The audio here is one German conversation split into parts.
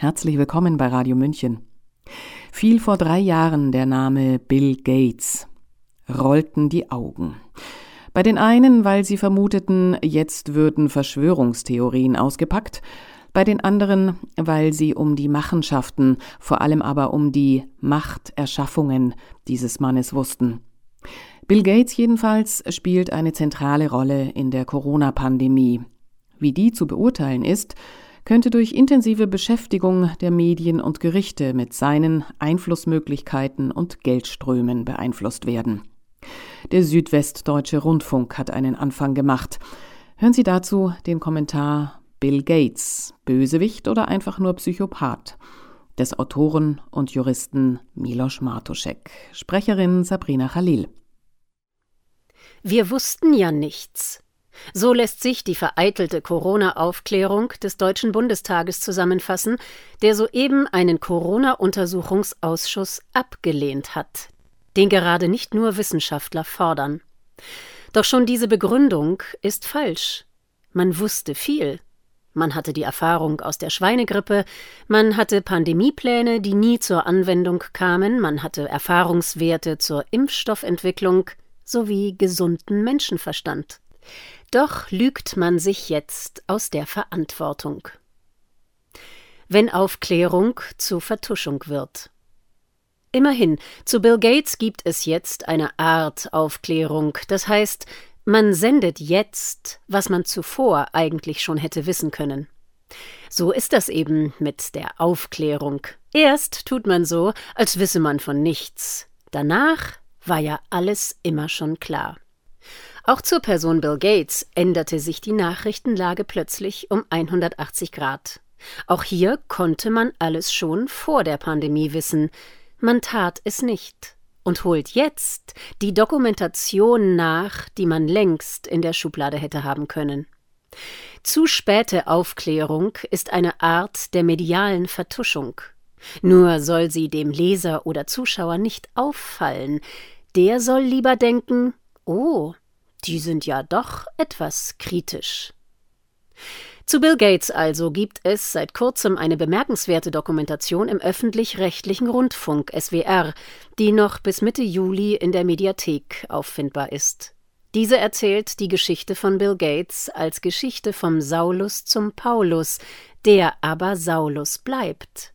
Herzlich willkommen bei Radio München. Fiel vor drei Jahren der Name Bill Gates. Rollten die Augen. Bei den einen, weil sie vermuteten, jetzt würden Verschwörungstheorien ausgepackt, bei den anderen, weil sie um die Machenschaften, vor allem aber um die Machterschaffungen dieses Mannes wussten. Bill Gates jedenfalls spielt eine zentrale Rolle in der Corona-Pandemie. Wie die zu beurteilen ist, könnte durch intensive Beschäftigung der Medien und Gerichte mit seinen Einflussmöglichkeiten und Geldströmen beeinflusst werden. Der Südwestdeutsche Rundfunk hat einen Anfang gemacht. Hören Sie dazu den Kommentar Bill Gates, Bösewicht oder einfach nur Psychopath des Autoren und Juristen Milos Martuszek, Sprecherin Sabrina Khalil. Wir wussten ja nichts. So lässt sich die vereitelte Corona-Aufklärung des Deutschen Bundestages zusammenfassen, der soeben einen Corona-Untersuchungsausschuss abgelehnt hat, den gerade nicht nur Wissenschaftler fordern. Doch schon diese Begründung ist falsch. Man wusste viel. Man hatte die Erfahrung aus der Schweinegrippe, man hatte Pandemiepläne, die nie zur Anwendung kamen, man hatte Erfahrungswerte zur Impfstoffentwicklung sowie gesunden Menschenverstand. Doch lügt man sich jetzt aus der Verantwortung. Wenn Aufklärung zur Vertuschung wird. Immerhin, zu Bill Gates gibt es jetzt eine Art Aufklärung, das heißt, man sendet jetzt, was man zuvor eigentlich schon hätte wissen können. So ist das eben mit der Aufklärung. Erst tut man so, als wisse man von nichts. Danach war ja alles immer schon klar. Auch zur Person Bill Gates änderte sich die Nachrichtenlage plötzlich um 180 Grad. Auch hier konnte man alles schon vor der Pandemie wissen, man tat es nicht und holt jetzt die Dokumentation nach, die man längst in der Schublade hätte haben können. Zu späte Aufklärung ist eine Art der medialen Vertuschung. Nur soll sie dem Leser oder Zuschauer nicht auffallen, der soll lieber denken, oh, die sind ja doch etwas kritisch. Zu Bill Gates also gibt es seit kurzem eine bemerkenswerte Dokumentation im öffentlich-rechtlichen Rundfunk SWR, die noch bis Mitte Juli in der Mediathek auffindbar ist. Diese erzählt die Geschichte von Bill Gates als Geschichte vom Saulus zum Paulus, der aber Saulus bleibt.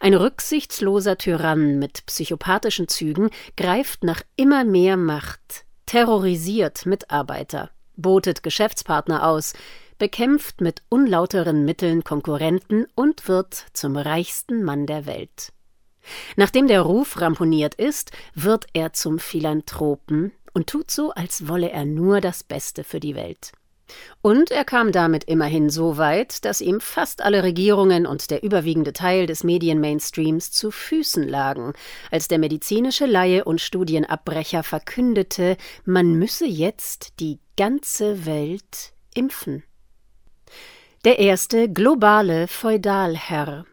Ein rücksichtsloser Tyrann mit psychopathischen Zügen greift nach immer mehr Macht, terrorisiert Mitarbeiter, botet Geschäftspartner aus, bekämpft mit unlauteren Mitteln Konkurrenten und wird zum reichsten Mann der Welt. Nachdem der Ruf ramponiert ist, wird er zum Philanthropen und tut so, als wolle er nur das Beste für die Welt. Und er kam damit immerhin so weit, dass ihm fast alle Regierungen und der überwiegende Teil des Medienmainstreams zu Füßen lagen, als der medizinische Laie und Studienabbrecher verkündete, man müsse jetzt die ganze Welt impfen. Der erste globale Feudalherr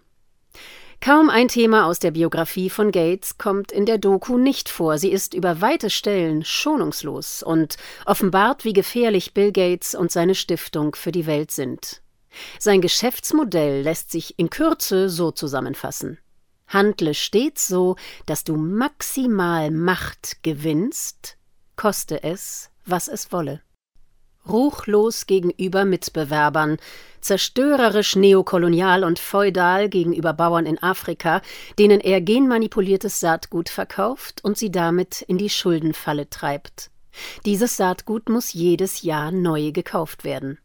Kaum ein Thema aus der Biografie von Gates kommt in der Doku nicht vor. Sie ist über weite Stellen schonungslos und offenbart, wie gefährlich Bill Gates und seine Stiftung für die Welt sind. Sein Geschäftsmodell lässt sich in Kürze so zusammenfassen. Handle stets so, dass du maximal Macht gewinnst, koste es, was es wolle ruchlos gegenüber Mitbewerbern, zerstörerisch neokolonial und feudal gegenüber Bauern in Afrika, denen er genmanipuliertes Saatgut verkauft und sie damit in die Schuldenfalle treibt. Dieses Saatgut muss jedes Jahr neu gekauft werden.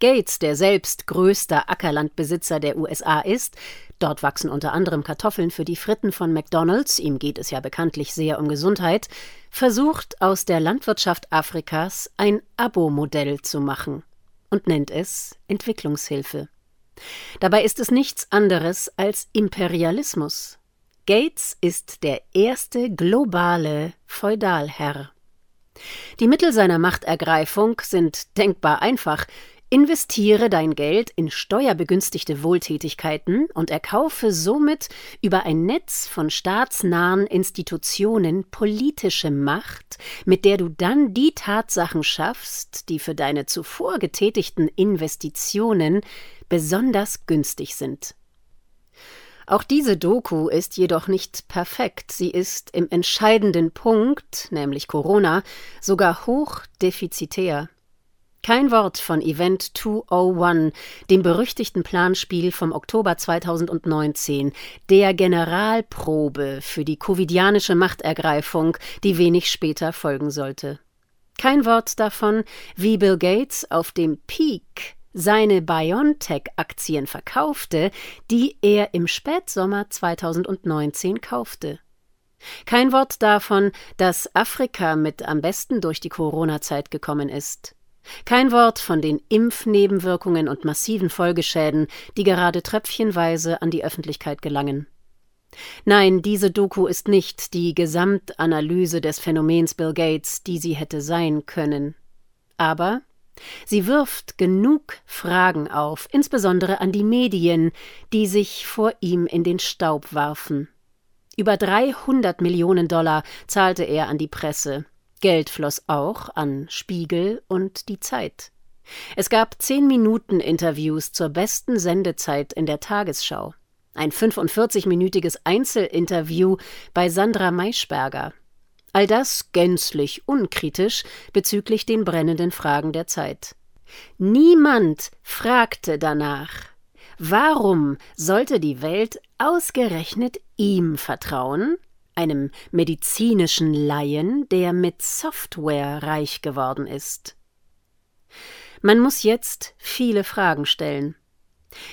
Gates, der selbst größter Ackerlandbesitzer der USA ist, dort wachsen unter anderem Kartoffeln für die Fritten von McDonald's, ihm geht es ja bekanntlich sehr um Gesundheit, versucht aus der Landwirtschaft Afrikas ein Abo-Modell zu machen und nennt es Entwicklungshilfe. Dabei ist es nichts anderes als Imperialismus. Gates ist der erste globale Feudalherr. Die Mittel seiner Machtergreifung sind denkbar einfach, Investiere dein Geld in steuerbegünstigte Wohltätigkeiten und erkaufe somit über ein Netz von staatsnahen Institutionen politische Macht, mit der du dann die Tatsachen schaffst, die für deine zuvor getätigten Investitionen besonders günstig sind. Auch diese Doku ist jedoch nicht perfekt. Sie ist im entscheidenden Punkt, nämlich Corona, sogar hoch defizitär. Kein Wort von Event 201, dem berüchtigten Planspiel vom Oktober 2019, der Generalprobe für die covidianische Machtergreifung, die wenig später folgen sollte. Kein Wort davon, wie Bill Gates auf dem Peak seine BioNTech-Aktien verkaufte, die er im Spätsommer 2019 kaufte. Kein Wort davon, dass Afrika mit am besten durch die Corona-Zeit gekommen ist. Kein Wort von den Impfnebenwirkungen und massiven Folgeschäden, die gerade tröpfchenweise an die Öffentlichkeit gelangen. Nein, diese Doku ist nicht die Gesamtanalyse des Phänomens Bill Gates, die sie hätte sein können. Aber Sie wirft genug Fragen auf, insbesondere an die Medien, die sich vor ihm in den Staub warfen. Über 300 Millionen Dollar zahlte er an die Presse. Geld floss auch an Spiegel und die Zeit. Es gab zehn Minuten Interviews zur besten Sendezeit in der Tagesschau. Ein 45-minütiges Einzelinterview bei Sandra Maischberger. All das gänzlich unkritisch bezüglich den brennenden Fragen der Zeit. Niemand fragte danach. Warum sollte die Welt ausgerechnet ihm vertrauen, einem medizinischen Laien, der mit Software reich geworden ist? Man muss jetzt viele Fragen stellen.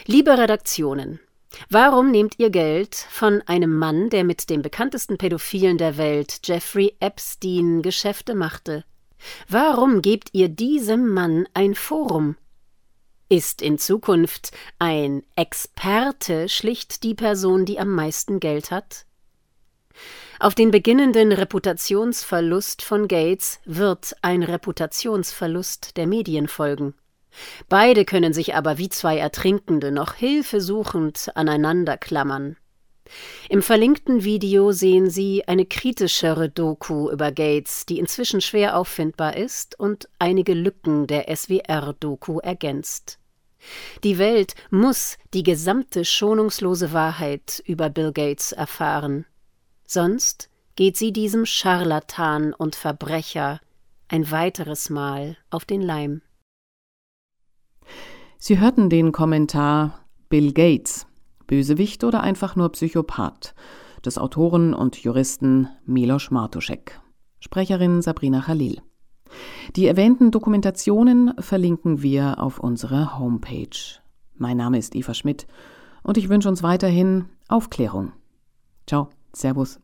Liebe Redaktionen, Warum nehmt ihr Geld von einem Mann, der mit dem bekanntesten Pädophilen der Welt, Jeffrey Epstein, Geschäfte machte? Warum gebt ihr diesem Mann ein Forum? Ist in Zukunft ein Experte schlicht die Person, die am meisten Geld hat? Auf den beginnenden Reputationsverlust von Gates wird ein Reputationsverlust der Medien folgen. Beide können sich aber wie zwei Ertrinkende noch hilfesuchend aneinander klammern. Im verlinkten Video sehen Sie eine kritischere Doku über Gates, die inzwischen schwer auffindbar ist und einige Lücken der SWR-Doku ergänzt. Die Welt muss die gesamte schonungslose Wahrheit über Bill Gates erfahren. Sonst geht sie diesem Scharlatan und Verbrecher ein weiteres Mal auf den Leim. Sie hörten den Kommentar Bill Gates, Bösewicht oder einfach nur Psychopath des Autoren und Juristen Milos Martuschek. Sprecherin Sabrina Khalil. Die erwähnten Dokumentationen verlinken wir auf unserer Homepage. Mein Name ist Eva Schmidt und ich wünsche uns weiterhin Aufklärung. Ciao, Servus.